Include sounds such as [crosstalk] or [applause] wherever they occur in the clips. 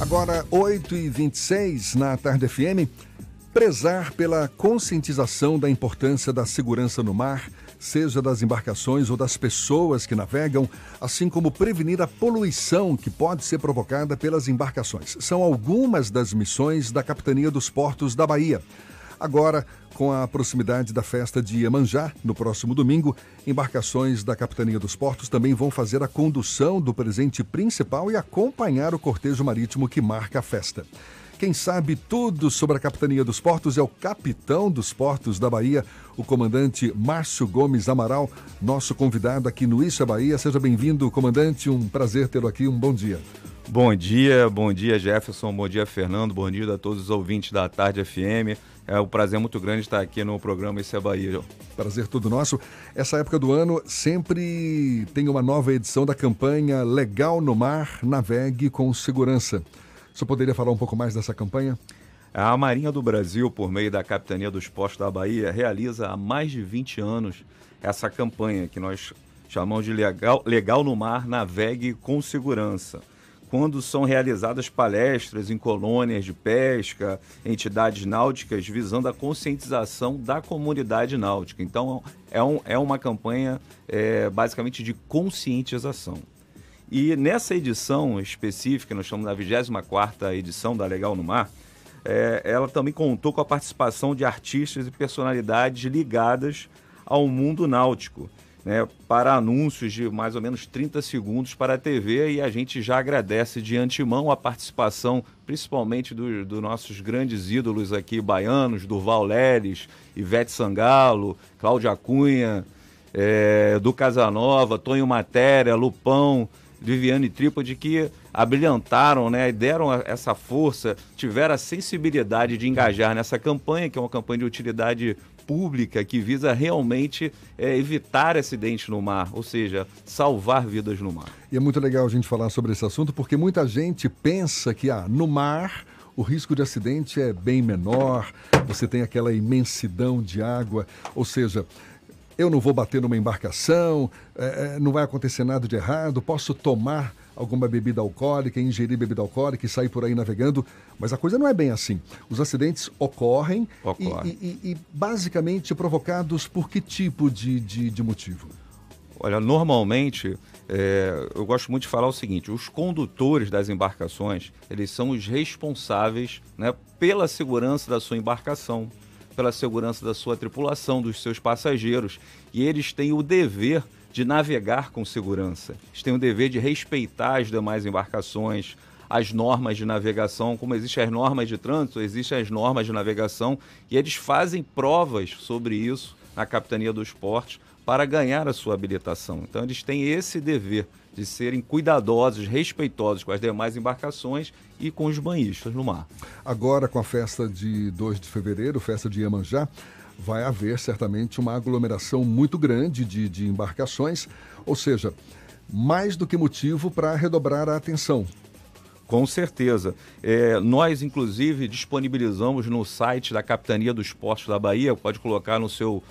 Agora, 8h26 na Tarde FM. Prezar pela conscientização da importância da segurança no mar, seja das embarcações ou das pessoas que navegam, assim como prevenir a poluição que pode ser provocada pelas embarcações. São algumas das missões da Capitania dos Portos da Bahia. Agora, com a proximidade da festa de Iemanjá, no próximo domingo, embarcações da Capitania dos Portos também vão fazer a condução do presente principal e acompanhar o cortejo marítimo que marca a festa. Quem sabe tudo sobre a Capitania dos Portos é o capitão dos Portos da Bahia, o comandante Márcio Gomes Amaral, nosso convidado aqui no Isso é Bahia. Seja bem-vindo, comandante. Um prazer tê-lo aqui. Um bom dia. Bom dia, bom dia Jefferson, bom dia Fernando, bom dia a todos os ouvintes da Tarde FM. É um prazer muito grande estar aqui no programa Isso é Bahia. Prazer todo nosso. Essa época do ano sempre tem uma nova edição da campanha Legal no Mar, navegue com segurança. Você poderia falar um pouco mais dessa campanha? A Marinha do Brasil, por meio da Capitania dos Postos da Bahia, realiza há mais de 20 anos essa campanha que nós chamamos de Legal, Legal no Mar, navegue com segurança quando são realizadas palestras em colônias de pesca, entidades náuticas, visando a conscientização da comunidade náutica. Então, é, um, é uma campanha é, basicamente de conscientização. E nessa edição específica, nós estamos na 24 edição da Legal no Mar, é, ela também contou com a participação de artistas e personalidades ligadas ao mundo náutico né, para anúncios de mais ou menos 30 segundos para a TV e a gente já agradece de antemão a participação, principalmente dos do nossos grandes ídolos aqui baianos, Durval Leles, Ivete Sangalo, Cláudia Cunha, é, do Casanova, Tonho Matéria, Lupão, Viviane Trípode, que abrilhantaram, né, deram essa força, tiveram a sensibilidade de engajar nessa campanha, que é uma campanha de utilidade pública que visa realmente é, evitar acidentes no mar, ou seja, salvar vidas no mar. E é muito legal a gente falar sobre esse assunto porque muita gente pensa que ah, no mar o risco de acidente é bem menor, você tem aquela imensidão de água, ou seja, eu não vou bater numa embarcação, é, não vai acontecer nada de errado, posso tomar alguma bebida alcoólica, ingerir bebida alcoólica e sair por aí navegando. Mas a coisa não é bem assim. Os acidentes ocorrem Ocorre. e, e, e, basicamente provocados por que tipo de, de, de motivo? Olha, normalmente é, eu gosto muito de falar o seguinte: os condutores das embarcações eles são os responsáveis né, pela segurança da sua embarcação, pela segurança da sua tripulação, dos seus passageiros, e eles têm o dever de navegar com segurança. Eles têm o dever de respeitar as demais embarcações, as normas de navegação, como existem as normas de trânsito, existem as normas de navegação, e eles fazem provas sobre isso na Capitania dos Portos para ganhar a sua habilitação. Então, eles têm esse dever de serem cuidadosos, respeitosos com as demais embarcações e com os banhistas no mar. Agora, com a festa de 2 de fevereiro, festa de Iemanjá, vai haver certamente uma aglomeração muito grande de, de embarcações, ou seja, mais do que motivo para redobrar a atenção. Com certeza. É, nós, inclusive, disponibilizamos no site da Capitania dos Portos da Bahia, pode colocar no seu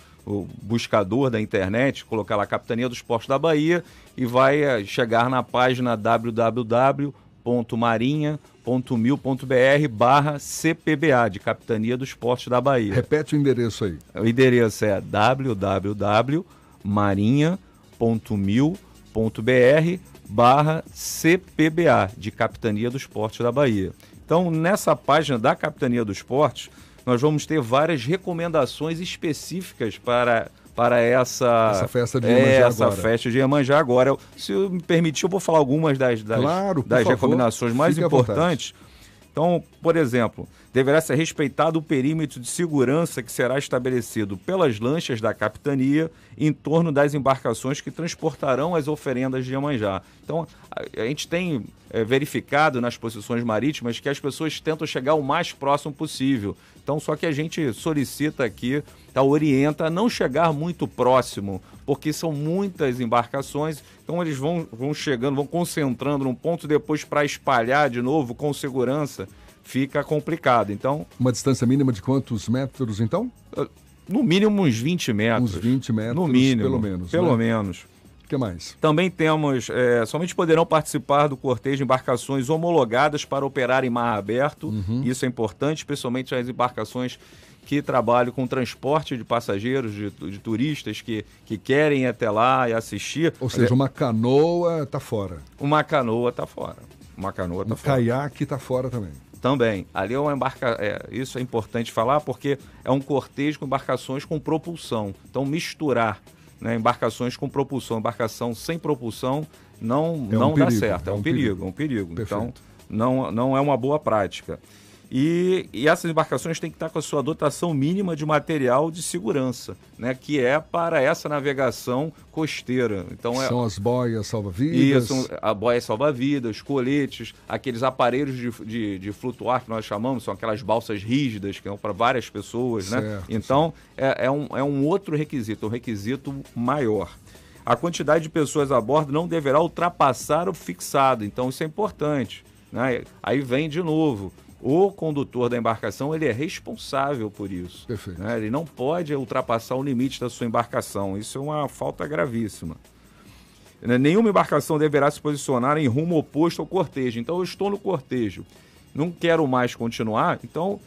buscador da internet, colocar lá Capitania dos Portos da Bahia e vai é, chegar na página www.marinha.com www.mil.br barra CPBA, de Capitania dos Portos da Bahia. Repete o endereço aí. O endereço é www.marinha.mil.br barra CPBA, de Capitania dos Portos da Bahia. Então, nessa página da Capitania dos Portos, nós vamos ter várias recomendações específicas para para essa, essa festa de Iemanjá essa agora. festa de Iemanjá agora. Se me permitir, eu vou falar algumas das, das, claro, das favor, recomendações mais importantes. Então, por exemplo, deverá ser respeitado o perímetro de segurança que será estabelecido pelas lanchas da capitania em torno das embarcações que transportarão as oferendas de Iemanjá. Então, a, gente tem é, verificado nas posições marítimas que as pessoas tentam chegar o mais próximo possível. Então, só que a gente solicita aqui, tá, orienta a não chegar muito próximo, porque são muitas embarcações, então eles vão, vão chegando, vão concentrando num ponto depois para espalhar de novo com segurança fica complicado. Então, uma distância mínima de quantos metros então? No mínimo uns 20 metros. Uns 20 metros, no mínimo, pelo menos. Pelo né? menos. O que mais? Também temos, é, somente poderão participar do cortejo embarcações homologadas para operar em mar aberto. Uhum. Isso é importante, especialmente as embarcações que trabalham com transporte de passageiros, de, de turistas que, que querem ir até lá e assistir. Ou seja, uma canoa está fora. Uma canoa está fora. Uma canoa está um fora. caiaque está fora também. Também. Ali é uma embarcação. É, isso é importante falar porque é um cortejo com embarcações com propulsão. Então, misturar né, embarcações com propulsão, embarcação sem propulsão, não, é não um dá perigo, certo. É, é um, perigo, perigo, é um perigo. Perfeito. Então, não, não é uma boa prática. E, e, essas embarcações têm que estar com a sua dotação mínima de material de segurança, né, que é para essa navegação costeira. Então é, são as boias salva-vidas. Isso, a boia salva-vidas, coletes, aqueles aparelhos de, de, de, flutuar que nós chamamos, são aquelas balsas rígidas que são para várias pessoas, né? certo, né? Então é, é, um, é um outro requisito, um requisito maior. A quantidade de pessoas a bordo não deverá ultrapassar o fixado, então isso é importante. Né? Aí vem de novo o condutor da embarcação ele é responsável por isso. Perfeito. Né? Ele não pode ultrapassar o limite da sua embarcação. Isso é uma falta gravíssima. Né? Nenhuma embarcação deverá se posicionar em rumo oposto ao cortejo. Então eu estou no cortejo, não quero mais continuar, então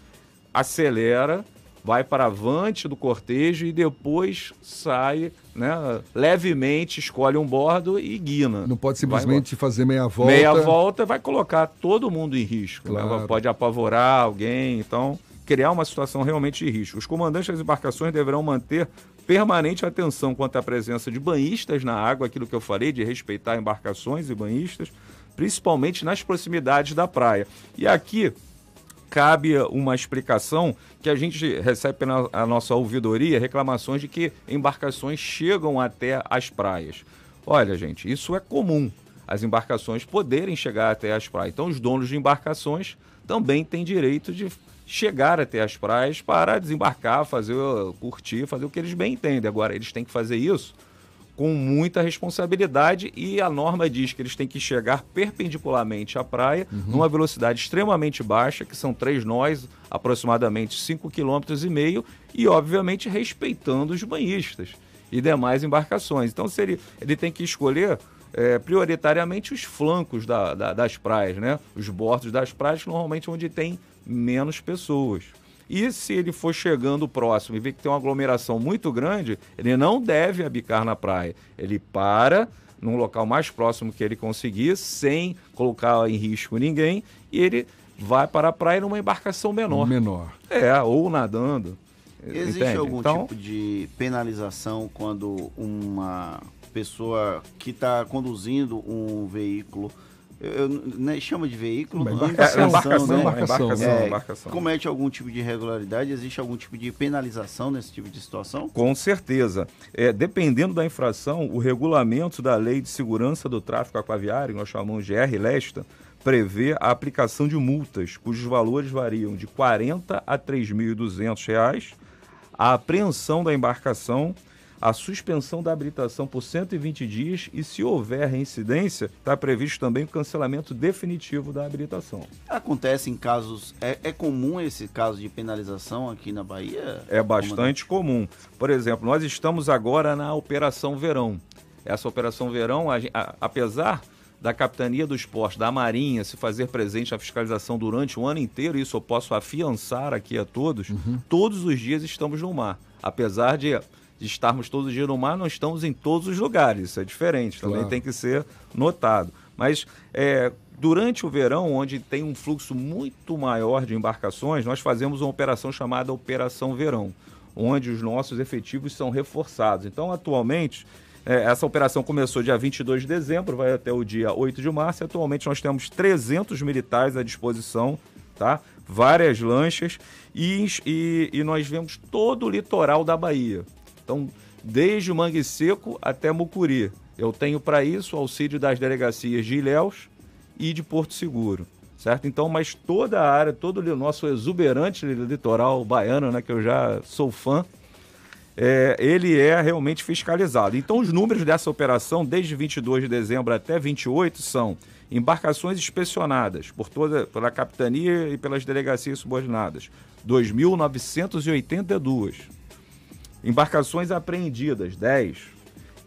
acelera, vai para avante do cortejo e depois sai né, levemente, escolhe um bordo e guina. Não pode simplesmente fazer meia volta. Meia volta vai colocar todo mundo em risco. Né? Claro. Né? Pode apavorar alguém, então criar uma situação realmente de risco. Os comandantes das embarcações deverão manter permanente atenção quanto à presença de banhistas na água, aquilo que eu falei, de respeitar embarcações e banhistas, principalmente nas proximidades da praia. E aqui cabe uma explicação que a gente recebe na nossa ouvidoria reclamações de que embarcações chegam até as praias. Olha, gente, isso é comum. As embarcações poderem chegar até as praias. Então, os donos de embarcações também têm direito de chegar até as praias para desembarcar, fazer curtir, fazer o que eles bem entendem. Agora, eles têm que fazer isso com muita responsabilidade e a norma diz que eles têm que chegar perpendicularmente à praia, uhum. numa velocidade extremamente baixa, que são três nós, aproximadamente 5,5 km e meio, e obviamente respeitando os banhistas e demais embarcações. Então ele, ele tem que escolher é, prioritariamente os flancos da, da, das praias, né? os bordos das praias, normalmente onde tem menos pessoas. E se ele for chegando próximo e ver que tem uma aglomeração muito grande, ele não deve abicar na praia. Ele para num local mais próximo que ele conseguir, sem colocar em risco ninguém, e ele vai para a praia numa embarcação menor. Menor. É, ou nadando. Existe entende? algum então, tipo de penalização quando uma pessoa que está conduzindo um veículo eu, né, chama de veículo, é, embarcação, embarcação, né? embarcação, é, embarcação. Comete algum tipo de irregularidade? Existe algum tipo de penalização nesse tipo de situação? Com certeza. É, dependendo da infração, o regulamento da Lei de Segurança do Tráfico Aquaviário, nós chamamos de R-Lesta, prevê a aplicação de multas, cujos valores variam de R$ 40 a R$ 3.200, a apreensão da embarcação a suspensão da habilitação por 120 dias e, se houver reincidência, está previsto também o cancelamento definitivo da habilitação. Acontece em casos. É, é comum esse caso de penalização aqui na Bahia? É bastante comum. Por exemplo, nós estamos agora na Operação Verão. Essa Operação Verão, a, a, apesar da Capitania do Esporte, da Marinha, se fazer presente na fiscalização durante o ano inteiro, isso eu posso afiançar aqui a todos, uhum. todos os dias estamos no mar. Apesar de de estarmos todos os dias no mar, não estamos em todos os lugares. Isso é diferente, também claro. tem que ser notado. Mas é, durante o verão, onde tem um fluxo muito maior de embarcações, nós fazemos uma operação chamada Operação Verão, onde os nossos efetivos são reforçados. Então, atualmente, é, essa operação começou dia 22 de dezembro, vai até o dia 8 de março. E atualmente nós temos 300 militares à disposição, tá? várias lanchas e, e, e nós vemos todo o litoral da Bahia. Então, desde o Mangue Seco até Mucuri. Eu tenho para isso auxílio das delegacias de Ilhéus e de Porto Seguro, certo? Então, mas toda a área, todo o nosso exuberante litoral baiano, né, que eu já sou fã, é, ele é realmente fiscalizado. Então, os números dessa operação, desde 22 de dezembro até 28, são embarcações inspecionadas por toda pela capitania e pelas delegacias subordinadas, 2.982 Embarcações apreendidas, 10.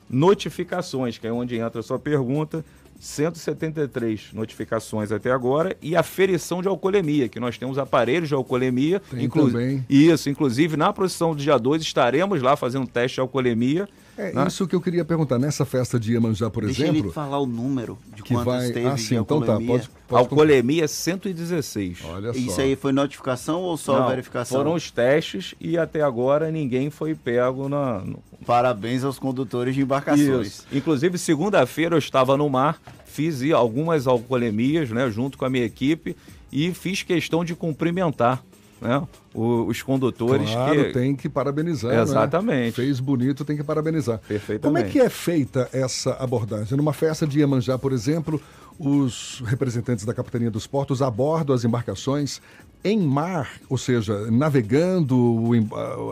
notificações, que é onde entra a sua pergunta, 173 notificações até agora e aferição de alcoolemia, que nós temos aparelhos de alcoolemia. Tem inclu também. Isso, inclusive na procissão do dia 2 estaremos lá fazendo teste de alcoolemia. É né? isso que eu queria perguntar. Nessa festa de Iemanjá, por Deixa exemplo. Ele falar o número de que quantos vai... teve ah, sim, então tá, pode, pode Alcoolemia 116. Olha só. Isso aí foi notificação ou só Não, verificação? Foram os testes e até agora ninguém foi pego na. No... Parabéns aos condutores de embarcações. Isso. Inclusive, segunda-feira eu estava no mar, fiz algumas alcoolemias, né, junto com a minha equipe, e fiz questão de cumprimentar né, os condutores. Claro, que... tem que parabenizar. Né? Exatamente. Né? Fez bonito, tem que parabenizar. Perfeitamente. Como é que é feita essa abordagem? Numa festa de Iemanjá, por exemplo, os representantes da Capitania dos Portos abordam as embarcações em mar, ou seja, navegando,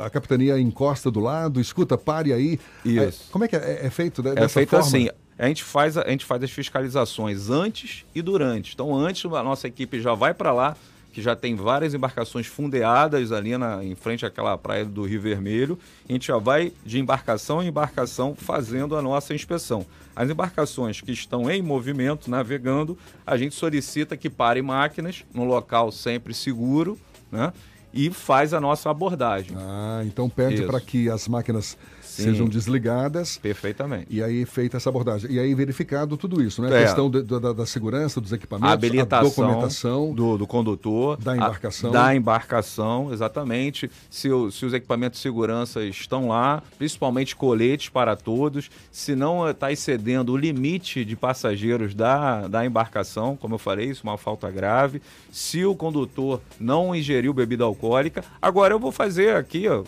a capitania encosta do lado, escuta, pare aí. Isso. Como é que é, é feito dessa É feito forma? assim, a gente, faz, a gente faz as fiscalizações antes e durante. Então, antes, a nossa equipe já vai para lá, que já tem várias embarcações fundeadas ali na, em frente àquela praia do Rio Vermelho. A gente já vai de embarcação em embarcação fazendo a nossa inspeção. As embarcações que estão em movimento, navegando, a gente solicita que parem máquinas no local sempre seguro, né? E faz a nossa abordagem. Ah, então pede para que as máquinas Sim. sejam desligadas. Perfeitamente. E aí feita essa abordagem. E aí verificado tudo isso, né? A é. questão de, da, da, segurança dos equipamentos, a habilitação a documentação do, do condutor, da embarcação. A, da embarcação, exatamente. Se, o, se os equipamentos de segurança estão lá, principalmente coletes para todos, se não está excedendo o limite de passageiros da, da embarcação, como eu falei, isso é uma falta grave. Se o condutor não ingeriu bebida alcoólica, agora eu vou fazer aqui, ó,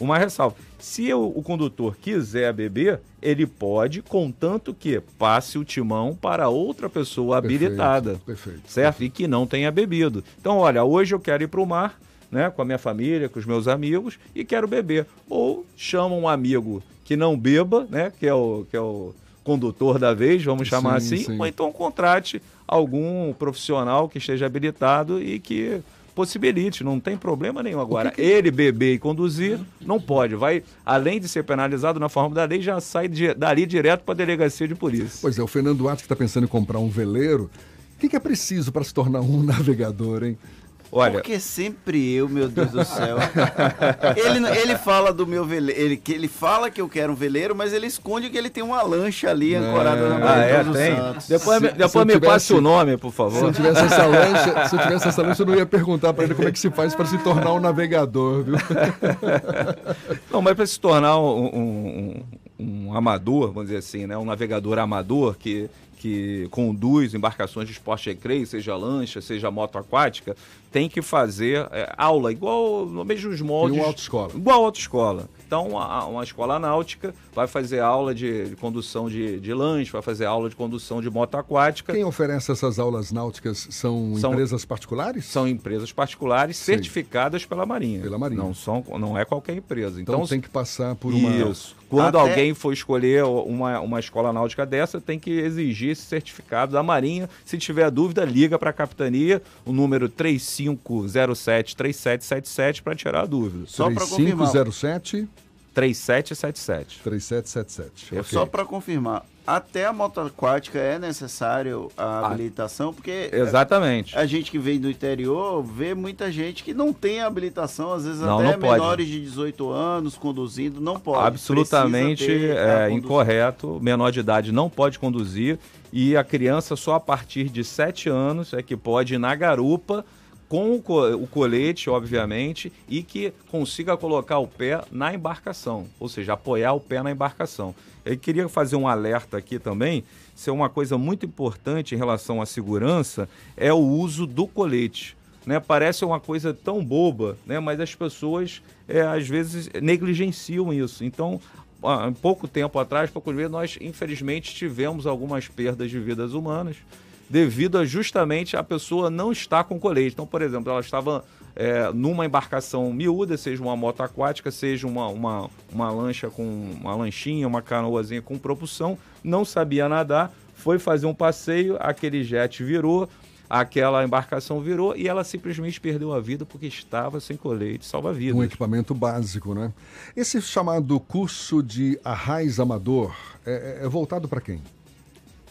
uma ressalva. Se o, o, condutor quiser beber, ele pode, contanto que passe o timão para outra pessoa perfeito, habilitada. Perfeito. Certo? Perfeito. E que não tenha bebido. Então, olha, hoje eu quero ir para o mar, né, com a minha família, com os meus amigos, e quero beber. Ou chama um amigo que não beba, né, que é o, que é o condutor da vez, vamos chamar sim, assim, sim. ou então contrate algum profissional que esteja habilitado e que possibilite, não tem problema nenhum. Agora, que que... ele beber e conduzir, não pode. Vai, além de ser penalizado na forma da lei, já sai de, dali direto para a delegacia de polícia. Pois é, o Fernando Duarte que está pensando em comprar um veleiro, o que, que é preciso para se tornar um [laughs] navegador, hein? Olha, Porque sempre eu, meu Deus do céu. [laughs] ele, ele fala do meu veleiro. Ele, que ele fala que eu quero um veleiro, mas ele esconde que ele tem uma lancha ali ancorada na Ah, é, tem. Santos. Depois, se, depois se me tivesse, passe o nome, por favor. Se eu tivesse essa lancha, se eu tivesse essa lancha, eu não ia perguntar para ele como é que se faz para se tornar um navegador, viu? [laughs] Não, mas para se tornar um, um, um, amador, vamos dizer assim, né? Um navegador amador que que conduz embarcações de esporte recreio, seja lancha, seja moto aquática, tem que fazer é, aula, igual no mesmos moldes. Igual autoescola. Igual autoescola. Então, uma, uma escola náutica vai fazer aula de, de condução de, de lanche, vai fazer aula de condução de moto aquática. Quem oferece essas aulas náuticas são, são empresas particulares? São empresas particulares Sim. certificadas pela Marinha. Pela Marinha. Não, são, não é qualquer empresa. Então, então tem que passar por uma. Isso. Quando Até... alguém for escolher uma, uma escola náutica dessa, tem que exigir esse certificado da Marinha. Se tiver dúvida, liga para a capitania, o número 3507-3777 para tirar a dúvida. Só para confirmar. 3507 3777. 3777. Okay. Só para confirmar, até a moto aquática é necessário a ah, habilitação, porque exatamente. A gente que vem do interior vê muita gente que não tem habilitação, às vezes não, até não menores de 18 anos conduzindo, não pode. Absolutamente é, incorreto. Menor de idade não pode conduzir e a criança só a partir de 7 anos é que pode ir na garupa com o colete, obviamente, e que consiga colocar o pé na embarcação, ou seja, apoiar o pé na embarcação. Eu queria fazer um alerta aqui também, se é uma coisa muito importante em relação à segurança, é o uso do colete. Né? Parece uma coisa tão boba, né? mas as pessoas é, às vezes negligenciam isso. Então, há pouco tempo atrás, poucos nós infelizmente tivemos algumas perdas de vidas humanas devido a justamente a pessoa não estar com colete. Então, por exemplo, ela estava é, numa embarcação miúda, seja uma moto aquática, seja uma, uma, uma lancha com uma lanchinha, uma canoazinha com propulsão, não sabia nadar, foi fazer um passeio, aquele jet virou, aquela embarcação virou e ela simplesmente perdeu a vida porque estava sem colete salva-vidas. Um equipamento básico, né? Esse chamado curso de arraiz amador é, é, é voltado para quem?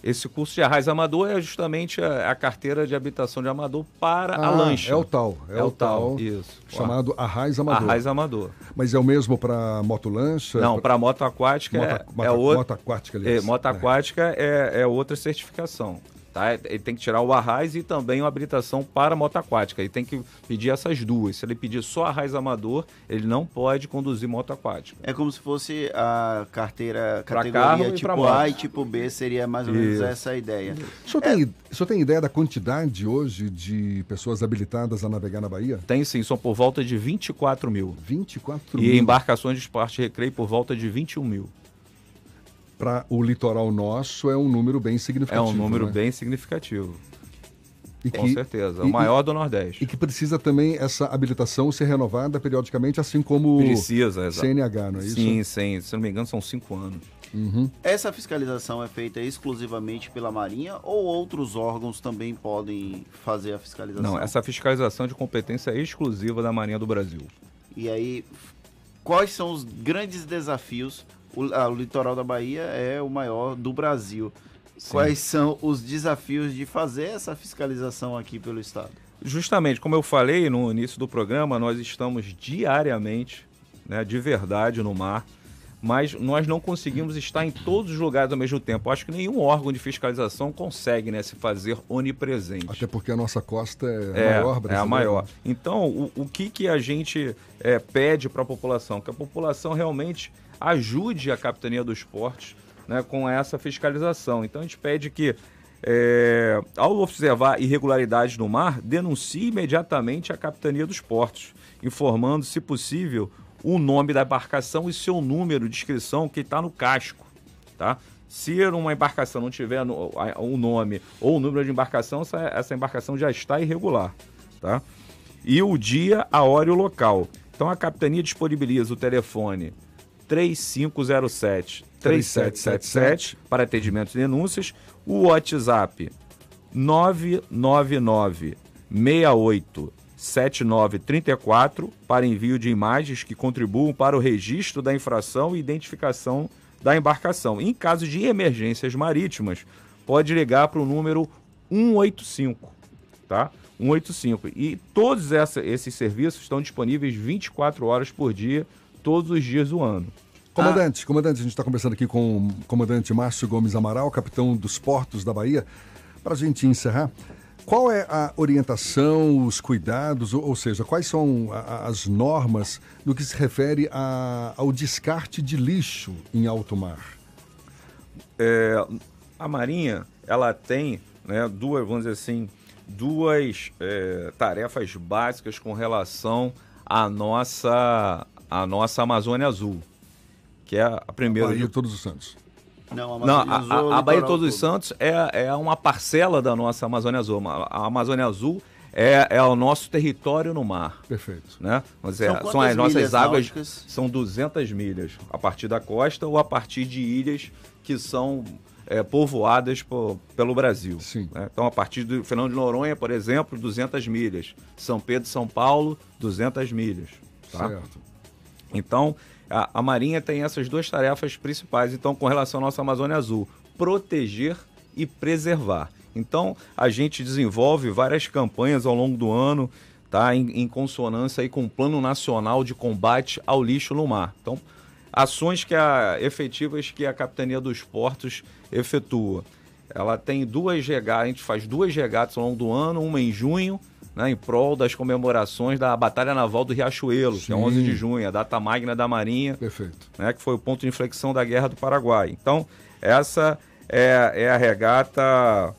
Esse curso de arraiz amador é justamente a, a, carteira de habitação de amador para ah, a lancha. É o tal. É, é o, tal, isso. Chamado arraiz amador. Arraiz amador. Mas é o mesmo para motolancha? Não, para moto aquática moto, é, moto, é outra. Moto aquática, aliás. É, moto aquática é. é, é outra certificação. Tá? Ele tem que tirar o arraiz e também uma habilitação para moto aquática. Ele tem que pedir essas duas. Se ele pedir só arraiz amador, ele não pode conduzir moto aquática. É como se fosse a carteira categoria tipo A e tipo B, seria mais ou menos Isso. essa a ideia. O senhor, é... tem, o senhor tem ideia da quantidade hoje de pessoas habilitadas a navegar na Bahia? Tem sim, são por volta de 24 mil. 24 e mil. E embarcações de esporte e recreio por volta de 21 mil para o litoral nosso é um número bem significativo. É um número né? bem significativo. E Com que, certeza, é o e, maior do Nordeste. E que precisa também essa habilitação ser renovada periodicamente, assim como precisa, o CNH, não é isso? Sim, sim. Se não me engano, são cinco anos. Uhum. Essa fiscalização é feita exclusivamente pela Marinha ou outros órgãos também podem fazer a fiscalização? Não, essa fiscalização é de competência exclusiva da Marinha do Brasil. E aí, quais são os grandes desafios o, a, o litoral da Bahia é o maior do Brasil. Sim. Quais são os desafios de fazer essa fiscalização aqui pelo Estado? Justamente, como eu falei no início do programa, nós estamos diariamente, né, de verdade, no mar, mas nós não conseguimos estar em todos os lugares ao mesmo tempo. Acho que nenhum órgão de fiscalização consegue né, se fazer onipresente. Até porque a nossa costa é, é a maior brasileira. É a maior. Então, o, o que, que a gente é, pede para a população? Que a população realmente ajude a Capitania do Esporte né, com essa fiscalização. Então a gente pede que, é, ao observar irregularidades no mar, denuncie imediatamente a Capitania dos Portos, informando, se possível, o nome da embarcação e seu número de inscrição que está no casco. Tá? Se uma embarcação não tiver o nome ou o número de embarcação, essa, essa embarcação já está irregular. Tá? E o dia, a hora e o local. Então a capitania disponibiliza o telefone 3507 3777 para atendimento de denúncias, o WhatsApp 999 68 7934 para envio de imagens que contribuam para o registro da infração e identificação da embarcação. Em caso de emergências marítimas, pode ligar para o número 185, tá? 185. E todos essa, esses serviços estão disponíveis 24 horas por dia, todos os dias do ano. Comandante, ah. comandante, a gente está conversando aqui com o comandante Márcio Gomes Amaral, capitão dos portos da Bahia. Para a gente encerrar, qual é a orientação, os cuidados, ou, ou seja, quais são a, as normas no que se refere a, ao descarte de lixo em alto mar? É, a Marinha, ela tem né, duas, vamos dizer assim, duas é, tarefas básicas com relação à nossa, à nossa Amazônia Azul que é a primeira. A Bahia de Todos os Santos. Não, a, Não, a, a, a Bahia de Todos os Santos é, é uma parcela da nossa Amazônia Azul. A Amazônia Azul é, é o nosso território no mar. Perfeito. Né? Mas é, são, são as nossas águas, náuticas? são 200 milhas a partir da costa ou a partir de ilhas que são é, povoadas por, pelo Brasil. Sim. Né? Então, a partir do Fernando de Noronha, por exemplo, 200 milhas. São Pedro São Paulo, 200 milhas. Tá? Certo. Então, a, a Marinha tem essas duas tarefas principais, então, com relação à nossa Amazônia Azul: proteger e preservar. Então, a gente desenvolve várias campanhas ao longo do ano, tá? Em, em, consonância aí com o Plano Nacional de Combate ao Lixo no Mar. Então, ações que a, efetivas que a Capitania dos Portos efetua. Ela tem duas regatas, a gente faz duas regatas ao longo do ano, uma em junho né, em prol das comemorações da Batalha Naval do Riachuelo, Sim. que é 11 de junho, a data magna da Marinha, Perfeito. Né, que foi o ponto de inflexão da Guerra do Paraguai. Então, essa é, é a regata.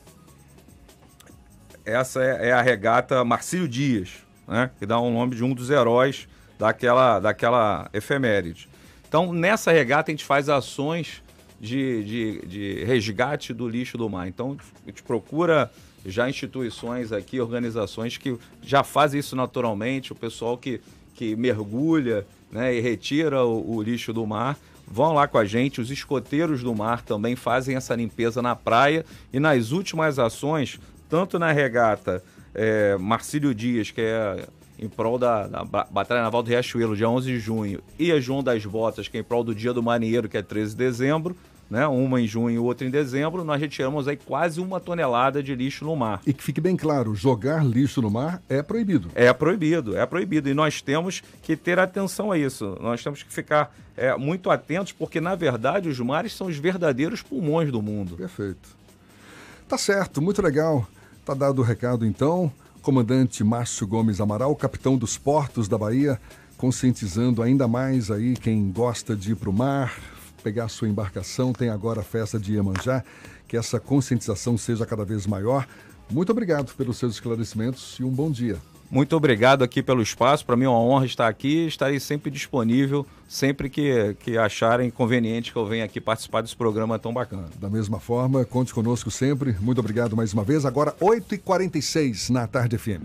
Essa é, é a regata Marcílio Dias, né, que dá o um nome de um dos heróis daquela, daquela efeméride. Então, nessa regata, a gente faz ações de, de, de resgate do lixo do mar. Então, a gente procura já instituições aqui, organizações que já fazem isso naturalmente, o pessoal que, que mergulha né, e retira o, o lixo do mar vão lá com a gente. Os escoteiros do mar também fazem essa limpeza na praia. E nas últimas ações, tanto na regata é, Marcílio Dias, que é em prol da, da, Batalha Naval do Riachuelo, dia 11 de junho, e a João das Botas, que é em prol do Dia do Marinheiro, que é 13 de dezembro, né? uma em junho e outra em dezembro, nós retiramos aí quase uma tonelada de lixo no mar. E que fique bem claro, jogar lixo no mar é proibido. É proibido, é proibido. E nós temos que ter atenção a isso. Nós temos que ficar é, muito atentos, porque, na verdade, os mares são os verdadeiros pulmões do mundo. Perfeito. Tá certo, muito legal. Tá dado o recado, então. Comandante Márcio Gomes Amaral, capitão dos portos da Bahia, conscientizando ainda mais aí quem gosta de ir para o mar, pegar sua embarcação, tem agora a festa de Iemanjá, que essa conscientização seja cada vez maior. Muito obrigado pelos seus esclarecimentos e um bom dia. Muito obrigado aqui pelo espaço. Para mim é uma honra estar aqui. Estarei sempre disponível, sempre que, que acharem conveniente que eu venha aqui participar desse programa tão bacana. Da mesma forma, conte conosco sempre. Muito obrigado mais uma vez. Agora, 8h46 na Tarde FM.